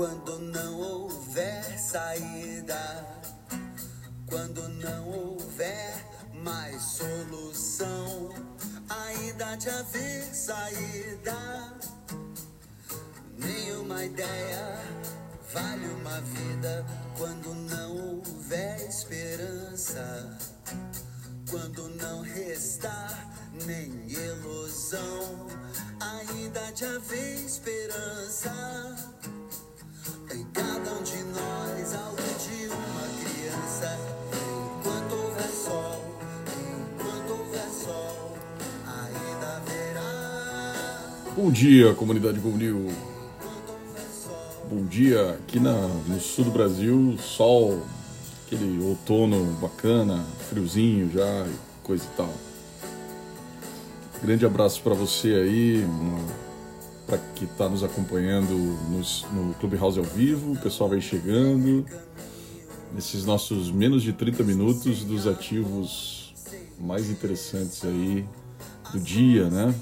Quando não houver saída, quando não houver mais solução, ainda de haver saída. Nenhuma ideia vale uma vida quando não houver esperança. Quando não restar nem ilusão, ainda de haver esperança. Cada um de nós, de uma criança. Enquanto houver sol, enquanto houver sol, ainda. Bom dia, comunidade Gonil. Bom dia, aqui na, no sul do Brasil, sol, aquele outono bacana, friozinho já, coisa e tal. Grande abraço para você aí, para que está nos acompanhando nos, no Clubhouse ao vivo, o pessoal vai chegando. Nesses nossos menos de 30 minutos dos ativos mais interessantes aí do dia, né?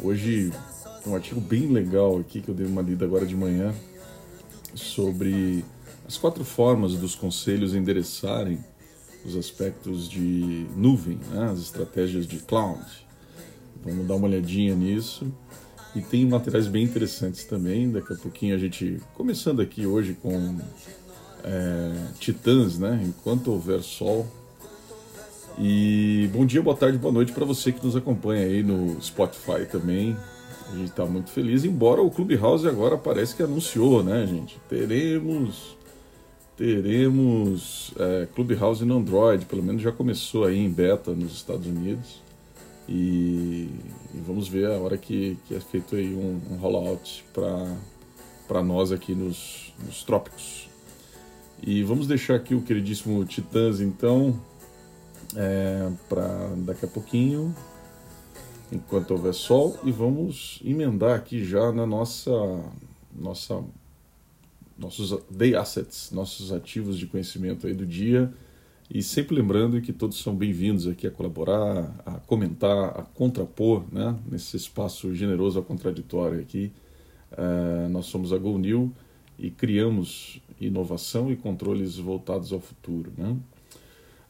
Hoje um artigo bem legal aqui que eu dei uma lida agora de manhã sobre as quatro formas dos conselhos endereçarem os aspectos de nuvem, né? as estratégias de cloud. Vamos dar uma olhadinha nisso. E tem materiais bem interessantes também. Daqui a pouquinho a gente, começando aqui hoje com é, Titãs, né? Enquanto houver sol. E bom dia, boa tarde, boa noite para você que nos acompanha aí no Spotify também. A gente está muito feliz, embora o Clubhouse agora parece que anunciou, né, gente? Teremos teremos é, Clubhouse no Android, pelo menos já começou aí em beta nos Estados Unidos. E, e vamos ver a hora que, que é feito aí um, um rollout para nós aqui nos, nos trópicos. E vamos deixar aqui o queridíssimo Titãs, então, é, para daqui a pouquinho, enquanto houver sol, e vamos emendar aqui já na nossa, nossa nossos day assets, nossos ativos de conhecimento aí do dia. E sempre lembrando que todos são bem-vindos aqui a colaborar, a comentar, a contrapor, né? nesse espaço generoso ao contraditório aqui. Uh, nós somos a GoNew e criamos inovação e controles voltados ao futuro. Né?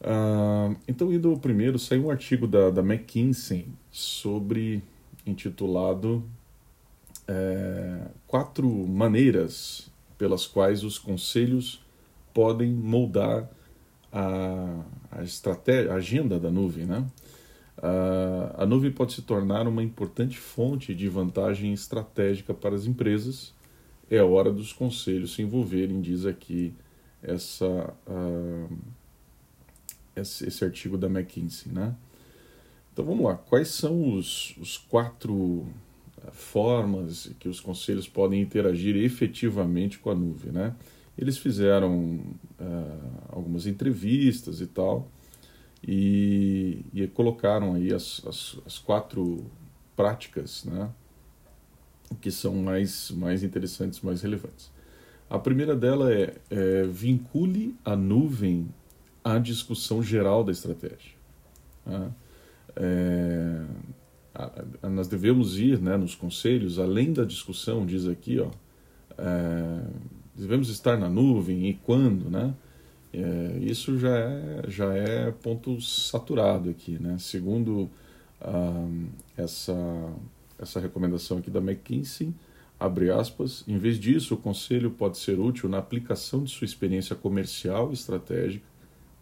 Uh, então, indo primeiro, saiu um artigo da, da McKinsey sobre, intitulado é, Quatro Maneiras pelas quais os conselhos podem moldar a, a estratégia, a agenda da nuvem, né? A, a nuvem pode se tornar uma importante fonte de vantagem estratégica para as empresas. É hora dos conselhos se envolverem, diz aqui essa, uh, esse, esse, artigo da McKinsey, né? Então vamos lá, quais são os, os quatro formas que os conselhos podem interagir efetivamente com a nuvem, né? Eles fizeram uh, algumas entrevistas e tal, e, e colocaram aí as, as, as, quatro práticas, né? Que são mais, mais interessantes, mais relevantes. A primeira dela é, é vincule a nuvem à discussão geral da estratégia. Né? É, nós devemos ir né, nos conselhos, além da discussão, diz aqui, ó, é, devemos estar na nuvem e quando, né? É, isso já é, já é ponto saturado aqui, né? Segundo ah, essa, essa recomendação aqui da McKinsey, abre aspas, em vez disso, o conselho pode ser útil na aplicação de sua experiência comercial e estratégica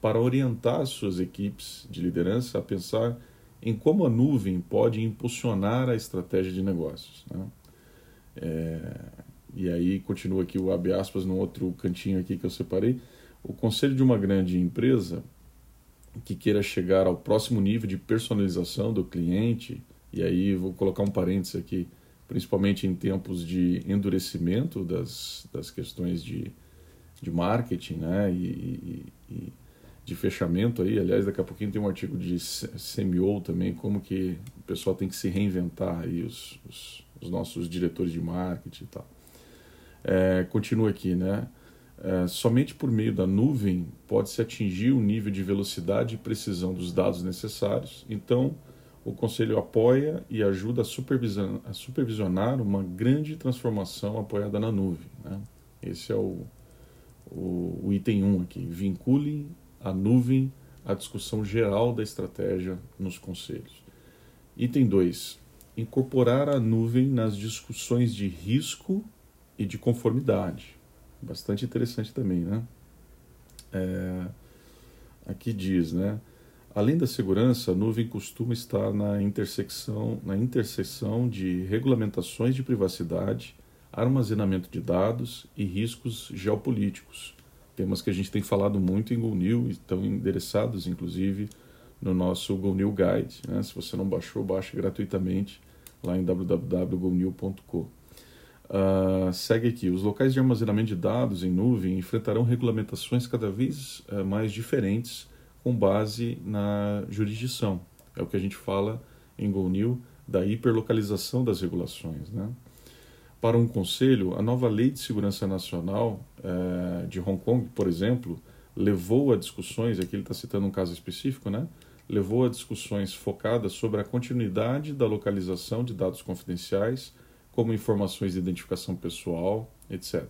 para orientar suas equipes de liderança a pensar em como a nuvem pode impulsionar a estratégia de negócios. Né? É, e aí continua aqui o abre aspas no outro cantinho aqui que eu separei. O conselho de uma grande empresa que queira chegar ao próximo nível de personalização do cliente, e aí vou colocar um parênteses aqui, principalmente em tempos de endurecimento das, das questões de, de marketing né? e, e, de fechamento aí. Aliás, daqui a pouquinho tem um artigo de CMO também, como que o pessoal tem que se reinventar aí, os, os, os nossos diretores de marketing e tal. É, continua aqui, né? É, somente por meio da nuvem pode-se atingir o nível de velocidade e precisão dos dados necessários. Então, o Conselho apoia e ajuda a supervisionar, a supervisionar uma grande transformação apoiada na nuvem. Né? Esse é o, o, o item 1 aqui. Vincule a nuvem à discussão geral da estratégia nos conselhos. Item 2. Incorporar a nuvem nas discussões de risco e de conformidade. Bastante interessante também, né? É, aqui diz, né? Além da segurança, a nuvem costuma estar na intersecção, na interseção de regulamentações de privacidade, armazenamento de dados e riscos geopolíticos. Temas que a gente tem falado muito em GoNew e estão endereçados, inclusive, no nosso GoNew Guide. Né? Se você não baixou, baixe gratuitamente lá em www.gonew.com. Uh, segue aqui. Os locais de armazenamento de dados em nuvem enfrentarão regulamentações cada vez uh, mais diferentes com base na jurisdição. É o que a gente fala em GoNew da hiperlocalização das regulações. Né? Para um conselho, a nova Lei de Segurança Nacional eh, de Hong Kong, por exemplo, levou a discussões, aqui ele está citando um caso específico, né? levou a discussões focadas sobre a continuidade da localização de dados confidenciais, como informações de identificação pessoal, etc.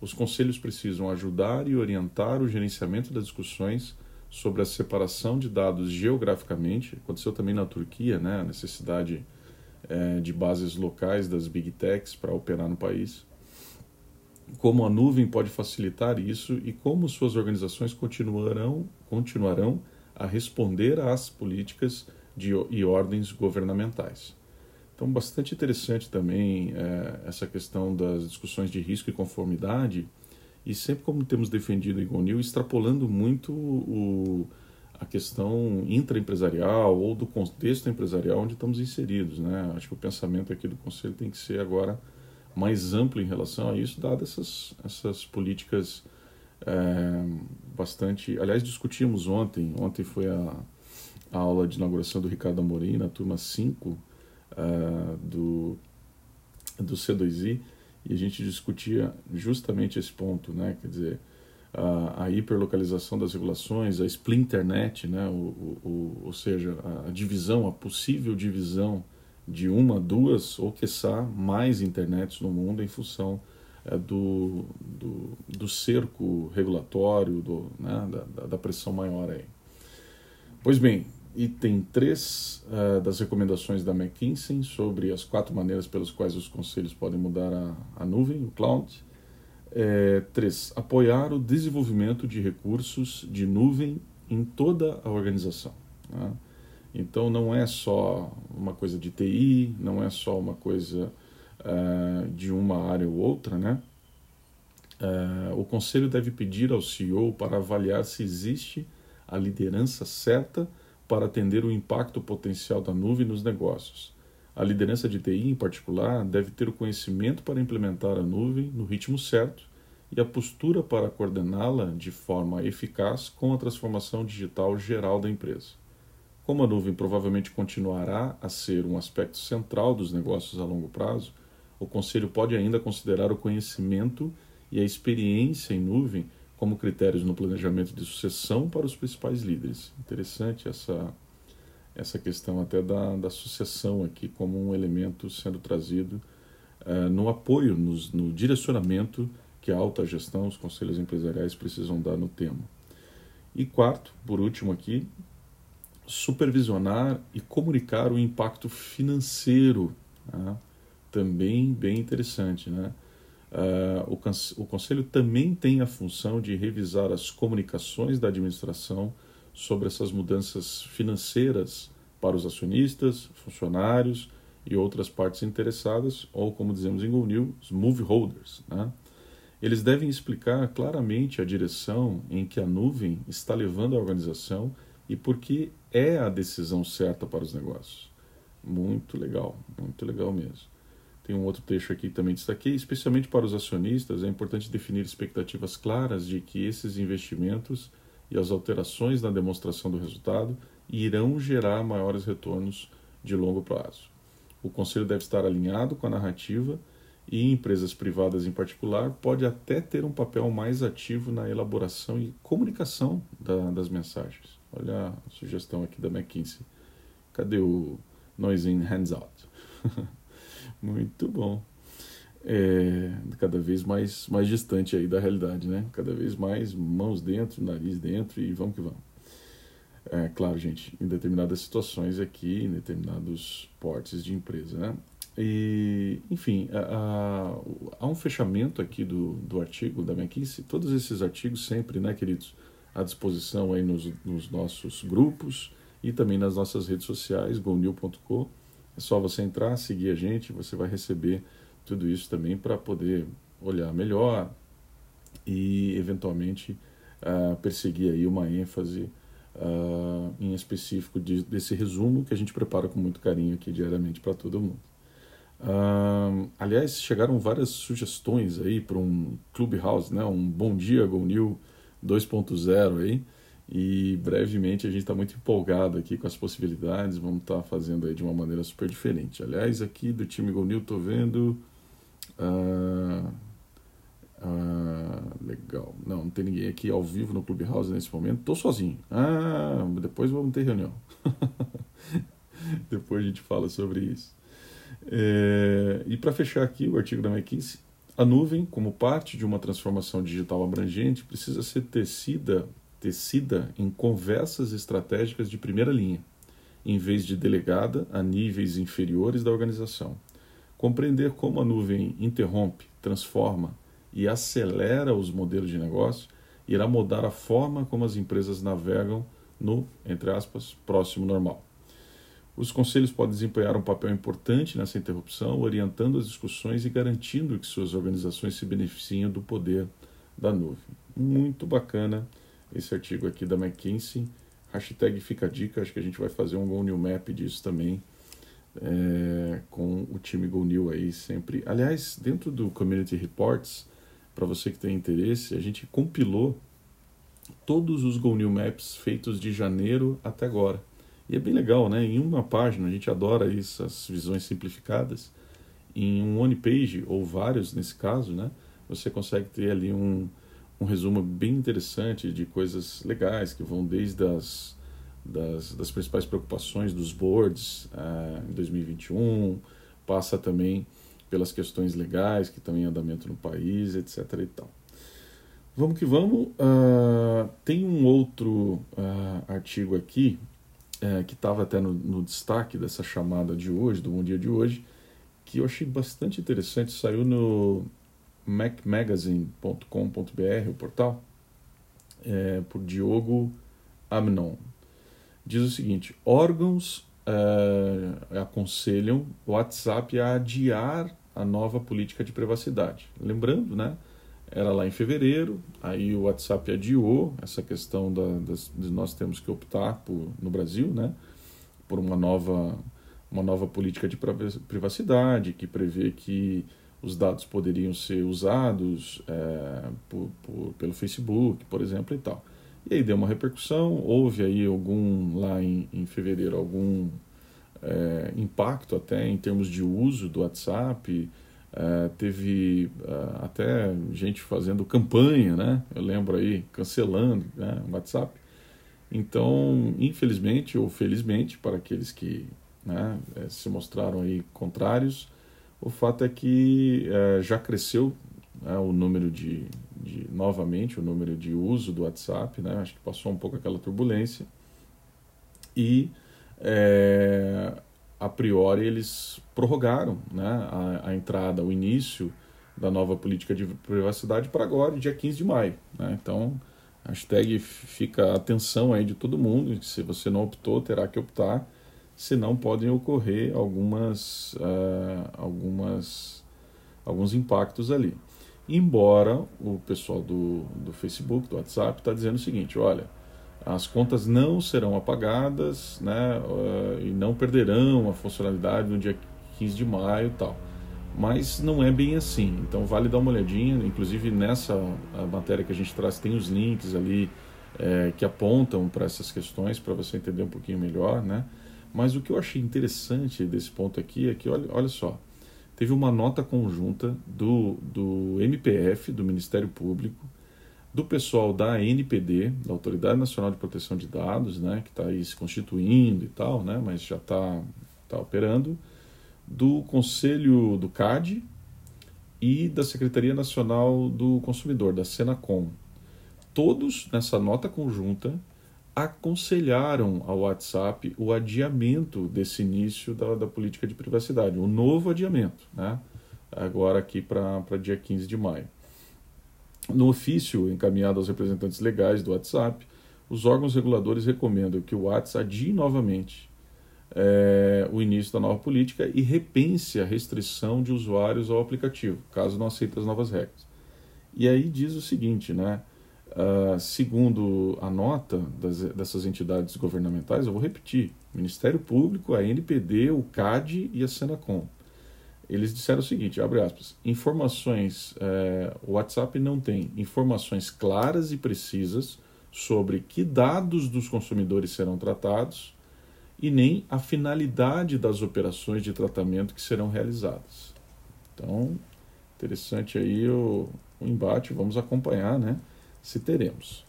Os conselhos precisam ajudar e orientar o gerenciamento das discussões sobre a separação de dados geograficamente. Aconteceu também na Turquia, né, a necessidade é, de bases locais das big techs para operar no país. Como a nuvem pode facilitar isso e como suas organizações continuarão, continuarão a responder às políticas de, e ordens governamentais. Então, bastante interessante também é, essa questão das discussões de risco e conformidade e sempre como temos defendido em GoNew, extrapolando muito o, a questão intraempresarial ou do contexto empresarial onde estamos inseridos. Né? Acho que o pensamento aqui do Conselho tem que ser agora mais amplo em relação a isso, dadas essas, essas políticas é, bastante... Aliás, discutimos ontem, ontem foi a, a aula de inauguração do Ricardo Amorim, na turma 5 é, do, do C2I, e a gente discutia justamente esse ponto, né? Quer dizer, a, a hiperlocalização das regulações, a splinternet, né? O, o, o, ou seja, a divisão, a possível divisão de uma, duas ou, quiçá, mais internets no mundo em função é, do, do, do, cerco regulatório, do, né? da, da pressão maior aí. Pois bem, item 3 uh, eh, das recomendações da McKinsey sobre as quatro maneiras pelas quais os conselhos podem mudar a, a nuvem, o cloud. 3. É, apoiar o desenvolvimento de recursos de nuvem em toda a organização. Né? Então, não é só uma coisa de TI, não é só uma coisa uh, de uma área ou outra, né? Uh, o conselho deve pedir ao CEO para avaliar se existe a liderança certa para atender o impacto potencial da nuvem nos negócios. A liderança de TI, em particular, deve ter o conhecimento para implementar a nuvem no ritmo certo e a postura para coordená-la de forma eficaz com a transformação digital geral da empresa. Como a nuvem provavelmente continuará a ser um aspecto central dos negócios a longo prazo, o Conselho pode ainda considerar o conhecimento e a experiência em nuvem como critérios no planejamento de sucessão para os principais líderes. Interessante essa, essa questão até da, da sucessão aqui como um elemento sendo trazido uh, no apoio, nos, no direcionamento que a alta gestão, os conselhos empresariais precisam dar no tema. E quarto, por último aqui, supervisionar e comunicar o impacto financeiro. Né? Também bem interessante, né? Uh, o, o Conselho também tem a função de revisar as comunicações da administração sobre essas mudanças financeiras para os acionistas, funcionários e outras partes interessadas, ou como dizemos em GoNew, os move holders. Né? Eles devem explicar claramente a direção em que a nuvem está levando a organização e por que é a decisão certa para os negócios. Muito legal, muito legal mesmo. Tem um outro trecho aqui que também destaquei, especialmente para os acionistas, é importante definir expectativas claras de que esses investimentos e as alterações na demonstração do resultado irão gerar maiores retornos de longo prazo. O conselho deve estar alinhado com a narrativa e empresas privadas em particular pode até ter um papel mais ativo na elaboração e comunicação da, das mensagens. Olha a sugestão aqui da McKinsey. Cadê o Noise in Hands Out? Muito bom. é, cada vez mais, mais distante aí da realidade, né? Cada vez mais mãos dentro, nariz dentro e vamos que vamos. É, claro, gente, em determinadas situações aqui, em determinados portes de empresa, né? E, enfim, há um fechamento aqui do, do artigo da McKinsey, todos esses artigos sempre, né, queridos, à disposição aí nos, nos nossos grupos e também nas nossas redes sociais, gonil.com. É só você entrar, seguir a gente, você vai receber tudo isso também para poder olhar melhor e, eventualmente, uh, perseguir aí uma ênfase uh, em específico de, desse resumo que a gente prepara com muito carinho aqui diariamente para todo mundo. Uh, aliás, chegaram várias sugestões aí para um Clubhouse, né? um Bom Dia Go New 2.0 aí. E brevemente a gente está muito empolgado aqui com as possibilidades, vamos estar tá fazendo aí de uma maneira super diferente. Aliás, aqui do time Go New estou vendo. Uh, uh, legal. Não, não tem ninguém aqui ao vivo no Clubhouse nesse momento. Estou sozinho. Ah, depois vamos ter reunião. depois a gente fala sobre isso. É, e para fechar aqui o artigo da McKinsey, a nuvem, como parte de uma transformação digital abrangente, precisa ser tecida, tecida em conversas estratégicas de primeira linha, em vez de delegada a níveis inferiores da organização. Compreender como a nuvem interrompe, transforma e acelera os modelos de negócio irá mudar a forma como as empresas navegam no, entre aspas, próximo normal. Os conselhos podem desempenhar um papel importante nessa interrupção, orientando as discussões e garantindo que suas organizações se beneficiem do poder da nuvem. Muito bacana esse artigo aqui da McKinsey. Hashtag fica a dica, acho que a gente vai fazer um Go New Map disso também, é, com o time Go New aí sempre. Aliás, dentro do Community Reports, para você que tem interesse, a gente compilou todos os Go New Maps feitos de janeiro até agora. E é bem legal, né? Em uma página, a gente adora isso, as visões simplificadas. Em um one page, ou vários nesse caso, né? Você consegue ter ali um, um resumo bem interessante de coisas legais que vão desde as das, das principais preocupações dos boards uh, em 2021, passa também pelas questões legais que estão em andamento no país, etc. e tal. Vamos que vamos. Uh, tem um outro uh, artigo aqui é, que estava até no, no, destaque dessa chamada de hoje, do Bom Dia de hoje, que eu achei bastante interessante, saiu no macmagazine.com.br, o portal, é, por Diogo Amnon. Diz o seguinte: órgãos é, aconselham o WhatsApp a adiar a nova política de privacidade. Lembrando, né? era lá em fevereiro, aí o WhatsApp adiou essa questão da, das, de nós temos que optar por, no Brasil, né, por uma nova, uma nova política de privacidade que prevê que os dados poderiam ser usados é, por, por, pelo Facebook, por exemplo, e tal. E aí deu uma repercussão, houve aí algum, lá em, em fevereiro, algum é, impacto até em termos de uso do WhatsApp, Uh, teve uh, até gente fazendo campanha, né? Eu lembro aí, cancelando né, o WhatsApp. Então, infelizmente ou felizmente, para aqueles que né, eh, se mostraram aí contrários, o fato é que uh, já cresceu né, o número de, de, novamente, o número de uso do WhatsApp, né? Acho que passou um pouco aquela turbulência. E é, a priori eles prorrogaram né, a, a, entrada, o início da nova política de privacidade para agora, dia 15 de maio. Né? Então, hashtag fica a atenção aí de todo mundo, se você não optou, terá que optar, senão podem ocorrer algumas, uh, algumas, alguns impactos ali. Embora o pessoal do, do Facebook, do WhatsApp, está dizendo o seguinte, olha, as contas não serão apagadas né, uh, e não perderão a funcionalidade no dia 15 de maio e tal. Mas não é bem assim, então vale dar uma olhadinha. Inclusive nessa matéria que a gente traz, tem os links ali é, que apontam para essas questões para você entender um pouquinho melhor. Né? Mas o que eu achei interessante desse ponto aqui é que, olha, olha só, teve uma nota conjunta do, do MPF, do Ministério Público, do pessoal da NPD, da Autoridade Nacional de Proteção de Dados, né, que está aí se constituindo e tal, né, mas já está tá operando, do Conselho do CAD e da Secretaria Nacional do Consumidor, da Senacom. Todos, nessa nota conjunta, aconselharam ao WhatsApp o adiamento desse início da, da política de privacidade, um novo adiamento, né? agora aqui para dia 15 de maio. No ofício encaminhado aos representantes legais do WhatsApp, os órgãos reguladores recomendam que o WhatsApp adie novamente é, o início da nova política e repense a restrição de usuários ao aplicativo, caso não aceite as novas regras. E aí diz o seguinte, né? Uh, segundo a nota das, dessas entidades governamentais, eu vou repetir: Ministério Público, a NPD, o CAD e a Senacom. Eles disseram o seguinte: abre aspas, informações, é, o WhatsApp não tem informações claras e precisas sobre que dados dos consumidores serão tratados e nem a finalidade das operações de tratamento que serão realizadas. Então, interessante aí o, o embate, vamos acompanhar, né? Se teremos.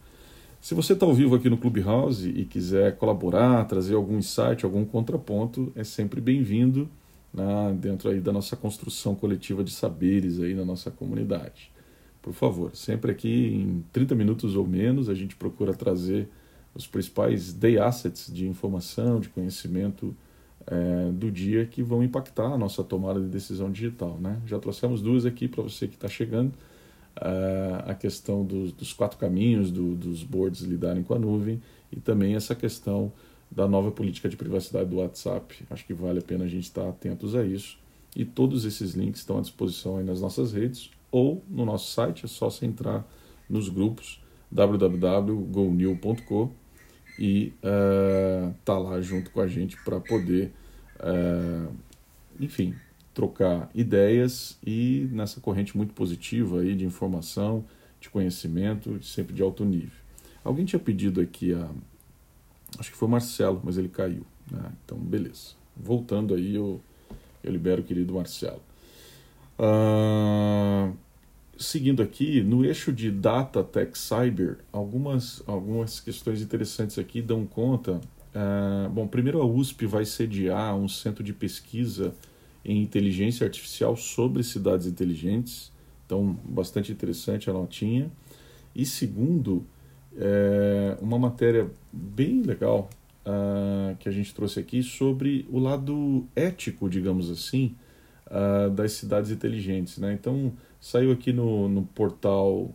Se você está ao vivo aqui no Clubhouse e quiser colaborar, trazer algum insight, algum contraponto, é sempre bem-vindo né, dentro aí da nossa construção coletiva de saberes aí na nossa comunidade. Por favor, sempre aqui em 30 minutos ou menos a gente procura trazer os principais day assets de informação, de conhecimento é, do dia que vão impactar a nossa tomada de decisão digital. Né? Já trouxemos duas aqui para você que está chegando. A questão dos, dos quatro caminhos do, dos boards lidarem com a nuvem e também essa questão da nova política de privacidade do WhatsApp. Acho que vale a pena a gente estar atentos a isso. E todos esses links estão à disposição aí nas nossas redes ou no nosso site, é só você entrar nos grupos www.gonew.com e uh, tá lá junto com a gente para poder, uh, enfim, trocar ideias e nessa corrente muito positiva aí de informação, de conhecimento, sempre de alto nível. Alguém tinha pedido aqui a, acho que foi o Marcelo, mas ele caiu, né? Então, beleza. Voltando aí, eu, eu libero o querido Marcelo. Uh, seguindo aqui, no eixo de Data Tech Cyber, algumas, algumas questões interessantes aqui dão conta. Uh, bom, primeiro a USP vai sediar um centro de pesquisa em inteligência artificial sobre cidades inteligentes, então bastante interessante a notinha. E segundo, é, uma matéria bem legal uh, que a gente trouxe aqui sobre o lado ético, digamos assim, uh, das cidades inteligentes. Né? Então, saiu aqui no, no portal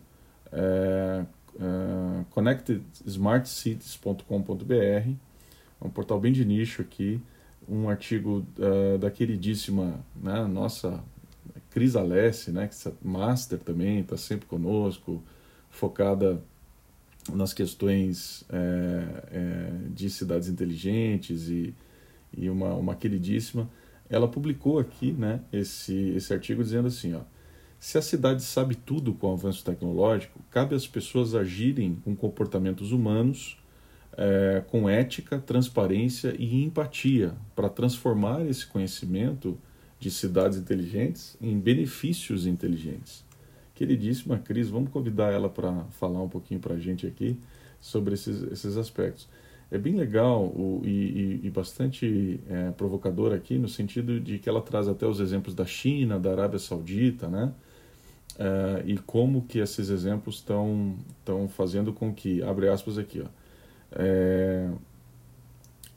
é, é, connectedsmartcities.com.br, é um portal bem de nicho aqui, um artigo uh, da queridíssima né, nossa Cris Alessi, né, que é master também, está sempre conosco, focada nas questões é, é, de cidades inteligentes e, e uma, uma queridíssima, ela publicou aqui né, esse, esse artigo dizendo assim, ó, se a cidade sabe tudo com o avanço tecnológico, cabe às pessoas agirem com comportamentos humanos, é, com ética, transparência e empatia, para transformar esse conhecimento de cidades inteligentes em benefícios inteligentes. Queridíssima Cris, vamos convidar ela para falar um pouquinho para a gente aqui sobre esses, esses aspectos. É bem legal o, e, e, e bastante é, provocador aqui, no sentido de que ela traz até os exemplos da China, da Arábia Saudita, né? Uh, e como que esses exemplos estão fazendo com que abre aspas aqui ó é,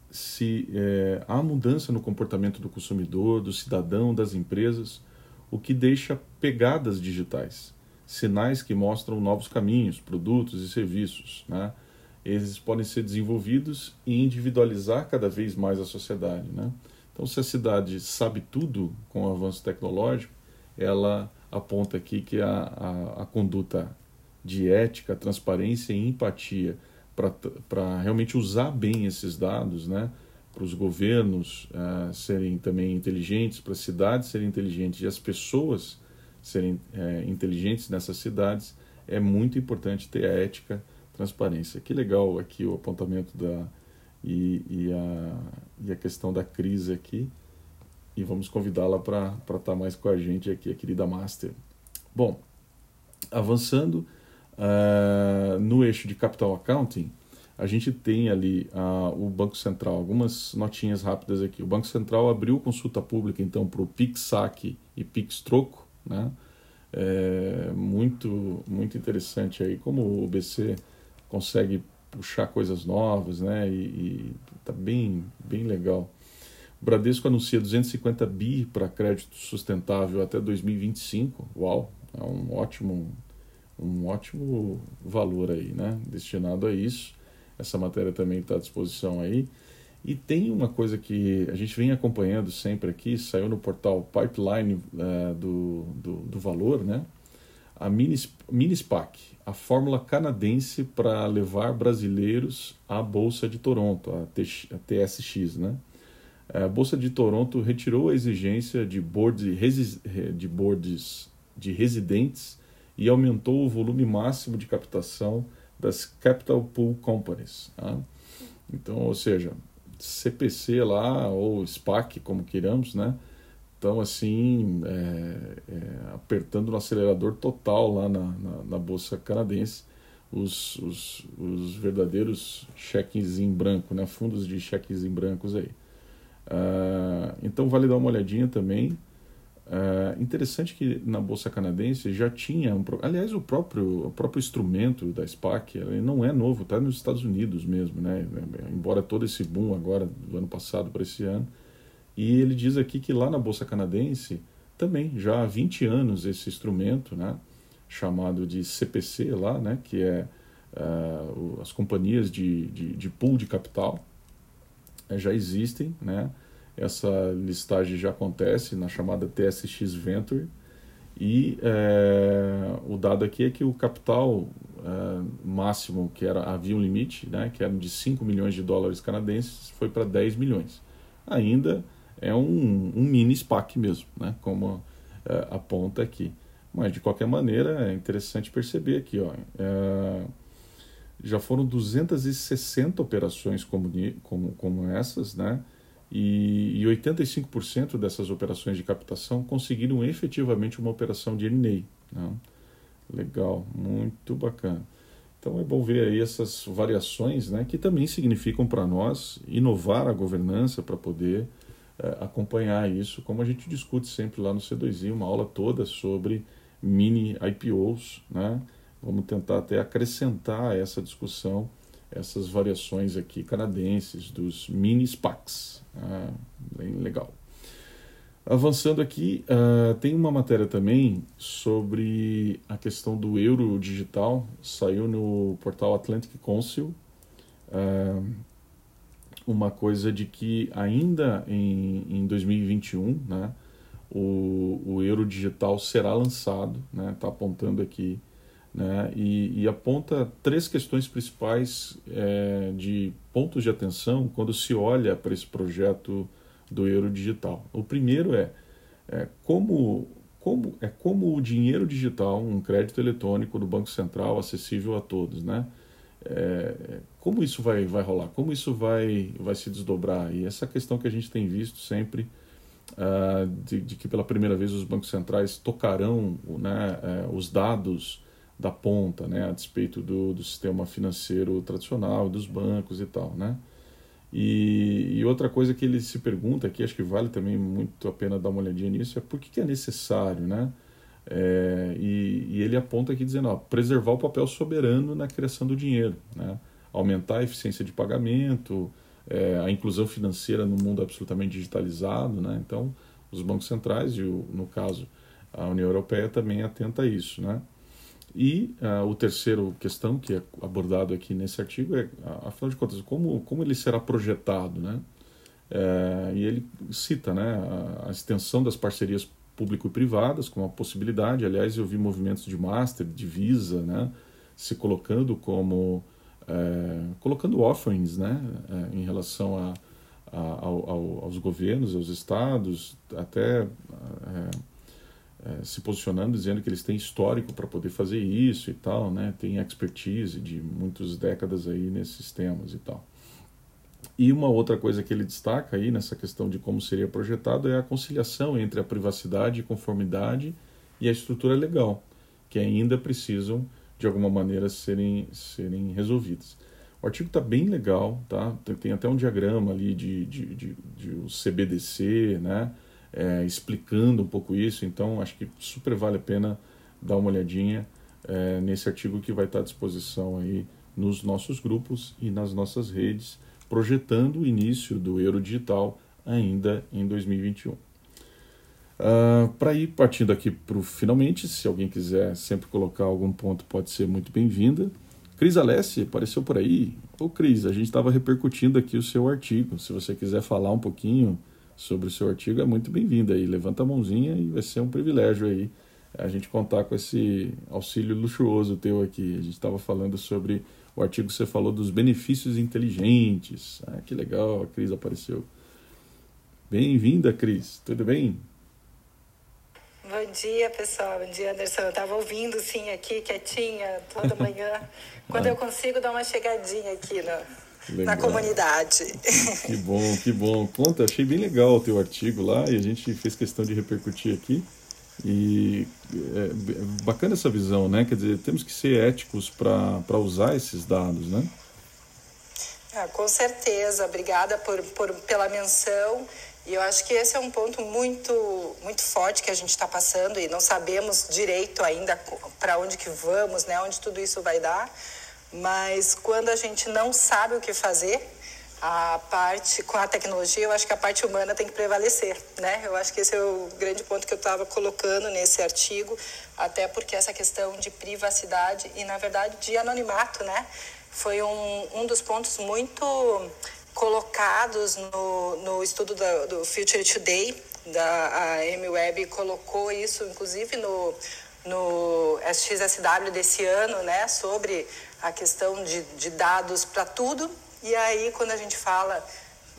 se é, há mudança no comportamento do consumidor do cidadão das empresas o que deixa pegadas digitais sinais que mostram novos caminhos produtos e serviços né? Eles podem ser desenvolvidos e individualizar cada vez mais a sociedade né? Então se a cidade sabe tudo com o avanço tecnológico ela aponta aqui que a, a, a conduta de ética, transparência e empatia para realmente usar bem esses dados, né? para os governos uh, serem também inteligentes, para as cidades serem inteligentes e as pessoas serem é, inteligentes nessas cidades, é muito importante ter a ética, transparência. Que legal aqui o apontamento da e, e, a, e a questão da crise aqui e vamos convidá-la para estar tá mais com a gente aqui, a querida Master. Bom, avançando uh, no eixo de Capital Accounting, a gente tem ali uh, o Banco Central, algumas notinhas rápidas aqui. O Banco Central abriu consulta pública então para o PIX Saque e PIX Troco, né? é, muito, muito interessante aí, como o BC consegue puxar coisas novas, né? E, está bem, bem legal. O Bradesco anuncia 250 bi para crédito sustentável até 2025. Uau, é um ótimo, um ótimo valor aí, né? Destinado a isso. Essa matéria também está à disposição aí. E tem uma coisa que a gente vem acompanhando sempre aqui, saiu no portal Pipeline uh, do, do, do, Valor, né? A Minis, Minispac, a fórmula canadense para levar brasileiros à Bolsa de Toronto, a, TX, a TSX, né? A Bolsa de Toronto retirou a exigência de boards, de boards de residentes e aumentou o volume máximo de captação das Capital Pool Companies. Tá? Então, ou seja, CPC lá, ou SPAC, como queiramos, né? Estão assim, é, é, apertando no acelerador total lá na, na, na Bolsa Canadense, os, os, os, verdadeiros cheques em branco, né? fundos de cheques em brancos aí. Uh, então vale dar uma olhadinha também é interessante que na Bolsa Canadense já tinha, um, aliás, o próprio, o próprio instrumento da SPAC ele não é novo, está nos Estados Unidos mesmo, né? embora todo esse boom agora do ano passado para esse ano. E ele diz aqui que lá na Bolsa Canadense também já há 20 anos esse instrumento, né? chamado de CPC lá, né? que é uh, as companhias de, de, de pool de capital, eh, já existem, né? Essa listagem já acontece na chamada TSX Venture. E é, o dado aqui é que o capital é, máximo, que era, havia um limite, né, que era de 5 milhões de dólares canadenses, foi para 10 milhões. Ainda é um, um mini SPAC mesmo, né, como é, aponta aqui. Mas, de qualquer maneira, é interessante perceber aqui, ó, é, já foram 260 operações como, como, como essas, né, e, e 85% dessas operações de captação conseguiram efetivamente uma operação de M&A. Né? Legal, muito bacana. Então é bom ver aí essas variações, né, que também significam para nós inovar a governança para poder é, acompanhar isso, como a gente discute sempre lá no C2I, uma aula toda sobre mini IPOs, né? Vamos tentar até acrescentar essa discussão essas variações aqui canadenses dos mini SPACs. Ah, bem legal. Avançando aqui, uh, tem uma matéria também sobre a questão do euro digital, saiu no portal Atlantic Council, uh, uma coisa de que ainda em, em 2021, né, o, o euro digital será lançado, está né, tá apontando aqui né, e, e, aponta três questões principais é, de pontos de atenção quando se olha para esse projeto do euro digital. O primeiro é, é, como, como, é como o dinheiro digital, um crédito eletrônico do Banco Central acessível a todos, né? É, como isso vai, vai rolar? Como isso vai, vai se desdobrar? E essa questão que a gente tem visto sempre uh, de, de, que pela primeira vez os bancos centrais tocarão né, uh, os dados da ponta, né, a despeito do, do sistema financeiro tradicional, dos bancos e tal, né. E, e, outra coisa que ele se pergunta aqui, acho que vale também muito a pena dar uma olhadinha nisso, é por que, que é necessário, né? É, e, e, ele aponta aqui dizendo, ó, preservar o papel soberano na criação do dinheiro, né? aumentar a eficiência de pagamento, é, a inclusão financeira no mundo absolutamente digitalizado, né? Então, os bancos centrais e, o, no caso, a União Europeia também atenta a isso, né? E uh, o terceiro questão que é abordado aqui nesse artigo é, afinal de contas, como, como ele será projetado, né? É, e ele cita né, a, a, extensão das parcerias público-privadas como uma possibilidade. Aliás, eu vi movimentos de Master, de Visa, né, se colocando como é, colocando offerings né, é, em relação a, a ao, aos governos, aos estados, até é, se posicionando, dizendo que eles têm histórico para poder fazer isso e tal, né? Tem expertise de muitas décadas aí nesses temas e tal. E uma outra coisa que ele destaca aí nessa questão de como seria projetado é a conciliação entre a privacidade e conformidade e a estrutura legal, que ainda precisam de alguma maneira serem, serem resolvidas. O artigo está bem legal, tá? Tem até um diagrama ali de, de, de, de, de CBDC, né? É, explicando um pouco isso. Então, acho que super vale a pena dar uma olhadinha é, nesse artigo que vai estar à disposição aí nos nossos grupos e nas nossas redes, projetando o início do Euro Digital ainda em 2021. Uh, para ir partindo aqui para o finalmente, se alguém quiser sempre colocar algum ponto, pode ser muito bem-vinda. Cris Alessi apareceu por aí. Ô Cris, a gente estava repercutindo aqui o seu artigo. Se você quiser falar um pouquinho sobre o seu artigo, é muito bem-vinda aí. Levanta a mãozinha e vai ser um privilégio aí a gente contar com esse auxílio luxuoso teu aqui. A gente estava falando sobre o artigo que você falou dos benefícios inteligentes. Ah, que legal, a Cris apareceu. Bem-vinda, Cris. Tudo bem? Bom dia, pessoal. Bom dia, Anderson. Eu estava ouvindo, sim, aqui, quietinha, toda manhã. Quando ah. eu consigo dar uma chegadinha aqui na, na comunidade. Que bom, que bom. Conta, achei bem legal o teu artigo lá e a gente fez questão de repercutir aqui. E é bacana essa visão, né? Quer dizer, temos que ser éticos para usar esses dados, né? Ah, com certeza. Obrigada por, por, pela menção. E eu acho que esse é um ponto muito, muito forte que a gente está passando e não sabemos direito ainda para onde que vamos, né? Onde tudo isso vai dar. Mas quando a gente não sabe o que fazer, a parte com a tecnologia, eu acho que a parte humana tem que prevalecer, né? Eu acho que esse é o grande ponto que eu estava colocando nesse artigo, até porque essa questão de privacidade e, na verdade, de anonimato, né? Foi um, um dos pontos muito colocados no, no estudo da, do Future Today, da a MWeb colocou isso, inclusive, no, no SXSW desse ano, né, sobre a questão de, de dados para tudo. E aí, quando a gente fala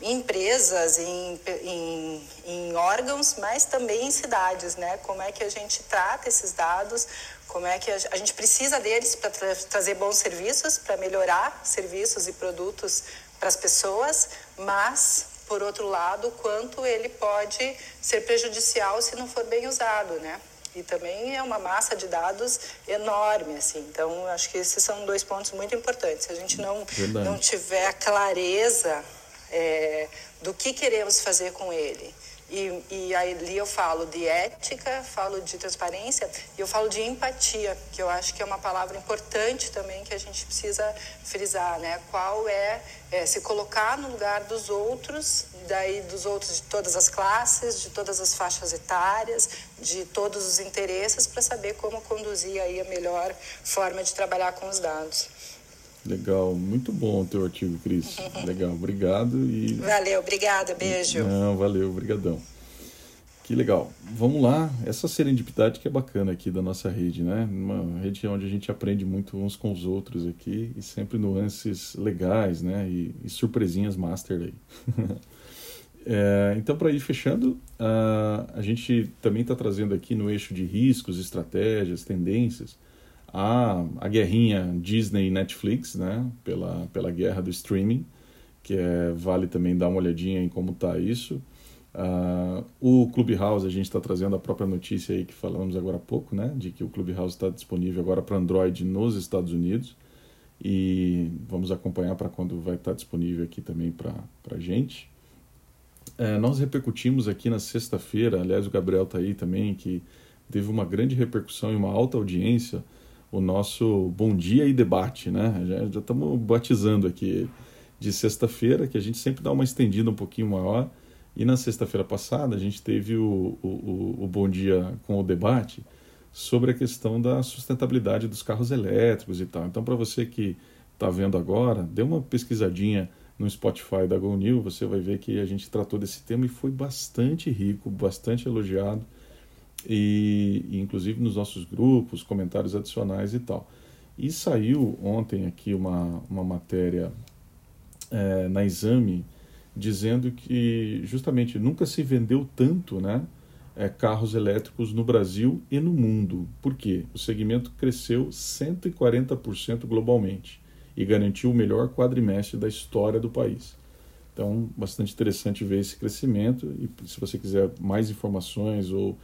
em empresas, em, em, em, órgãos, mas também em cidades, né? Como é que a gente trata esses dados, como é que a, a gente precisa deles para tra trazer bons serviços, para melhorar serviços e produtos para as pessoas, mas, por outro lado, quanto ele pode ser prejudicial se não for bem usado, né? E também é uma massa de dados enorme, assim. Então, acho que esses são dois pontos muito importantes. Se a gente não, não tiver a clareza é, do que queremos fazer com ele e, e ali eu falo de ética, falo de transparência e eu falo de empatia, que eu acho que é uma palavra importante também que a gente precisa frisar, né? Qual é, é se colocar no lugar dos outros, daí dos outros de todas as classes, de todas as faixas etárias, de todos os interesses, para saber como conduzir aí a melhor forma de trabalhar com os dados. Legal, muito bom o teu artigo, Cris. Legal, obrigado e... Valeu, obrigada, beijo. Não, valeu, brigadão. Que legal. Vamos lá, essa serendipidade que é bacana aqui da nossa rede, né? Uma rede onde a gente aprende muito uns com os outros aqui e sempre nuances legais, né? E, e surpresinhas master aí. é, então, para ir fechando, uh, a gente também está trazendo aqui no eixo de riscos, estratégias, tendências, a, a guerrinha Disney Netflix, né, pela, pela guerra do streaming, que é, vale também dar uma olhadinha em como está isso. Uh, o Clubhouse, a gente está trazendo a própria notícia aí que falamos agora há pouco, né, de que o Clubhouse está disponível agora para Android nos Estados Unidos e vamos acompanhar para quando vai estar tá disponível aqui também para a gente. É, nós repercutimos aqui na sexta-feira, aliás o Gabriel está aí também, que teve uma grande repercussão e uma alta audiência o nosso Bom Dia e Debate, né? Já, estamos batizando aqui de sexta-feira, que a gente sempre dá uma estendida um pouquinho maior. E na sexta-feira passada a gente teve o, o, o Bom Dia com o debate sobre a questão da sustentabilidade dos carros elétricos e tal. Então, para você que está vendo agora, dê uma pesquisadinha no Spotify da Go New, você vai ver que a gente tratou desse tema e foi bastante rico, bastante elogiado e, e, inclusive nos nossos grupos, comentários adicionais e tal. E saiu ontem aqui uma, uma matéria é, na Exame dizendo que justamente nunca se vendeu tanto né, é, carros elétricos no Brasil e no mundo. Por quê? O segmento cresceu 140% globalmente e garantiu o melhor quadrimestre da história do país. Então, bastante interessante ver esse crescimento. E se você quiser mais informações ou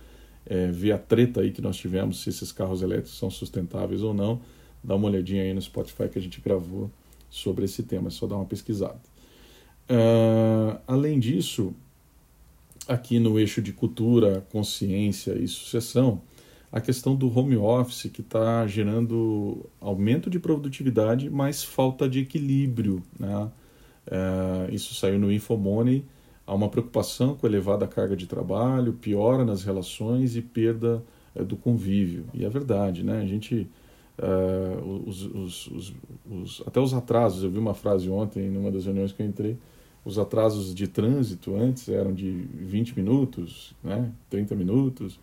é, ver a treta aí que nós tivemos, se esses carros elétricos são sustentáveis ou não, dá uma olhadinha aí no Spotify que a gente gravou sobre esse tema, é só dar uma pesquisada. Uh, além disso, aqui no eixo de cultura, consciência e sucessão, a questão do home office que está gerando aumento de produtividade, mas falta de equilíbrio. Né? É, isso saiu no Infomoney. Há uma preocupação com elevada carga de trabalho, piora nas relações e perda é, do convívio. E é verdade, né? A gente. É, os, os, os, até os atrasos, eu vi uma frase ontem numa das reuniões que eu entrei. Os atrasos de trânsito antes eram de 20 minutos, né? 30 minutos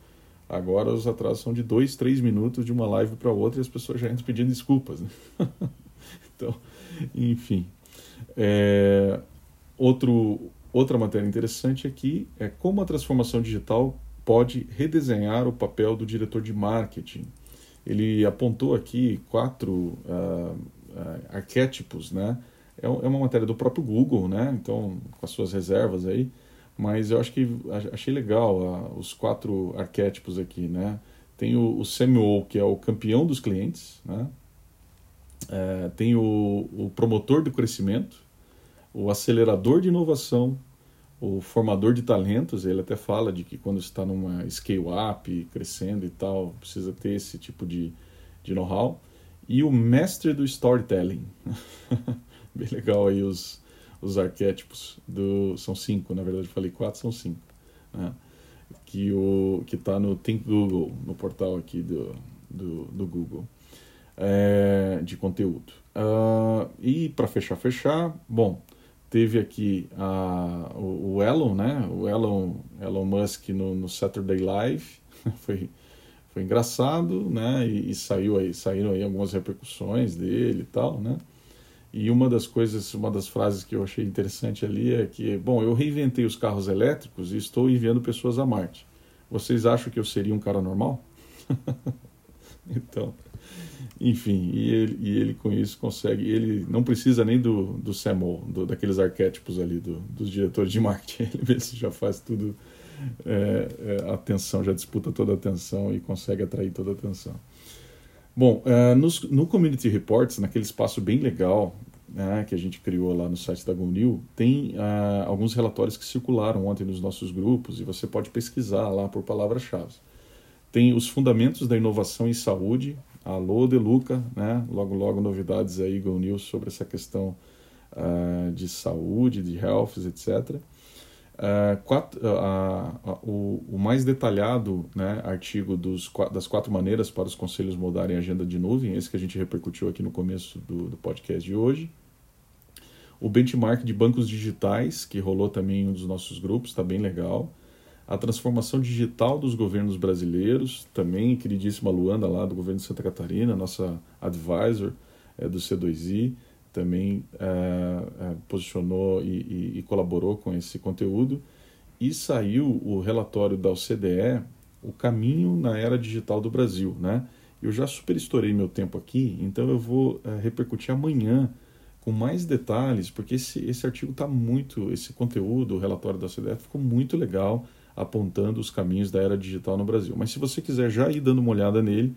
Agora os atrasos são de dois, três minutos de uma live para outra e as pessoas já entram pedindo desculpas. Né? então, enfim. É, outro, outra matéria interessante aqui é como a transformação digital pode redesenhar o papel do diretor de marketing. Ele apontou aqui quatro uh, uh, arquétipos, né? É, é uma matéria do próprio Google, né? Então, com as suas reservas aí, mas eu acho que achei legal uh, os quatro arquétipos aqui, né? Tem o, o CMO, que é o campeão dos clientes, né? É, tem o, o promotor do crescimento, o acelerador de inovação, o formador de talentos, ele até fala de que quando está numa scale-up, crescendo e tal, precisa ter esse tipo de, de know-how. E o mestre do storytelling. Bem legal aí os, os arquétipos do são cinco na verdade eu falei quatro são cinco né? que o que está no Think Google no portal aqui do do, do Google é, de conteúdo uh, e para fechar fechar bom teve aqui a, o, o, Elon né o Elon Elon Musk no, no Saturday Live foi foi engraçado né e, e saiu aí saíram aí algumas repercussões dele e tal né e uma das coisas, uma das frases que eu achei interessante ali é que, bom, eu reinventei os carros elétricos e estou enviando pessoas a Marte. Vocês acham que eu seria um cara normal? então, enfim, e ele, e ele com isso consegue, ele não precisa nem do, do SEMO, do, daqueles arquétipos ali do, dos diretores de marketing, ele mesmo já faz tudo, é, é, atenção, já disputa toda a atenção e consegue atrair toda a atenção. Bom, uh, nos, no Community Reports, naquele espaço bem legal né, que a gente criou lá no site da GoNew, tem uh, alguns relatórios que circularam ontem nos nossos grupos e você pode pesquisar lá por palavras-chave. Tem os fundamentos da inovação em saúde, alô Deluca, né, logo logo novidades aí GoNew sobre essa questão uh, de saúde, de health, etc. Uh, quatro, uh, o, o, mais detalhado né, artigo dos, das quatro maneiras para os conselhos moldarem a agenda de nuvem, esse que a gente repercutiu aqui no começo do, do podcast de hoje. O benchmark de bancos digitais, que rolou também em um dos nossos grupos, está bem legal. A transformação digital dos governos brasileiros, também queridíssima Luanda lá do governo de Santa Catarina, nossa advisor é, do C2I também é, posicionou e, e, e, colaborou com esse conteúdo. E saiu o relatório da OCDE, O Caminho na Era Digital do Brasil. Né? Eu já super estourei meu tempo aqui, então eu vou é, repercutir amanhã com mais detalhes, porque esse, esse artigo está muito, esse conteúdo, o relatório da OCDE, ficou muito legal, apontando os caminhos da era digital no Brasil. Mas se você quiser já ir dando uma olhada nele,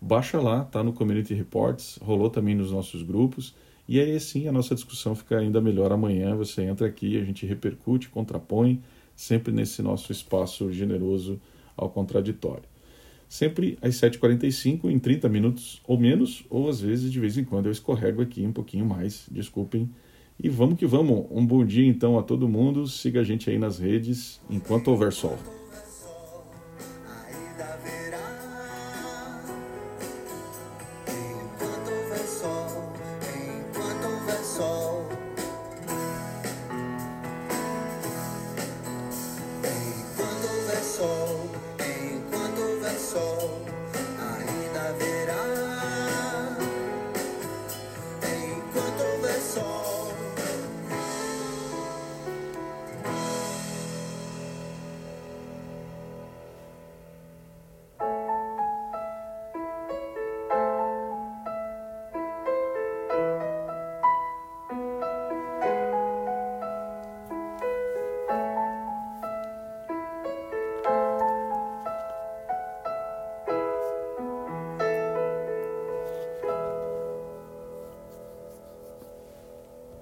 baixa lá, tá no Community Reports, rolou também nos nossos grupos. E aí sim a nossa discussão fica ainda melhor amanhã. Você entra aqui, a gente repercute, contrapõe, sempre nesse nosso espaço generoso ao contraditório. Sempre às 7h45, em 30 minutos ou menos, ou às vezes de vez em quando eu escorrego aqui um pouquinho mais, desculpem. E vamos que vamos. Um bom dia então a todo mundo. Siga a gente aí nas redes enquanto houver sol.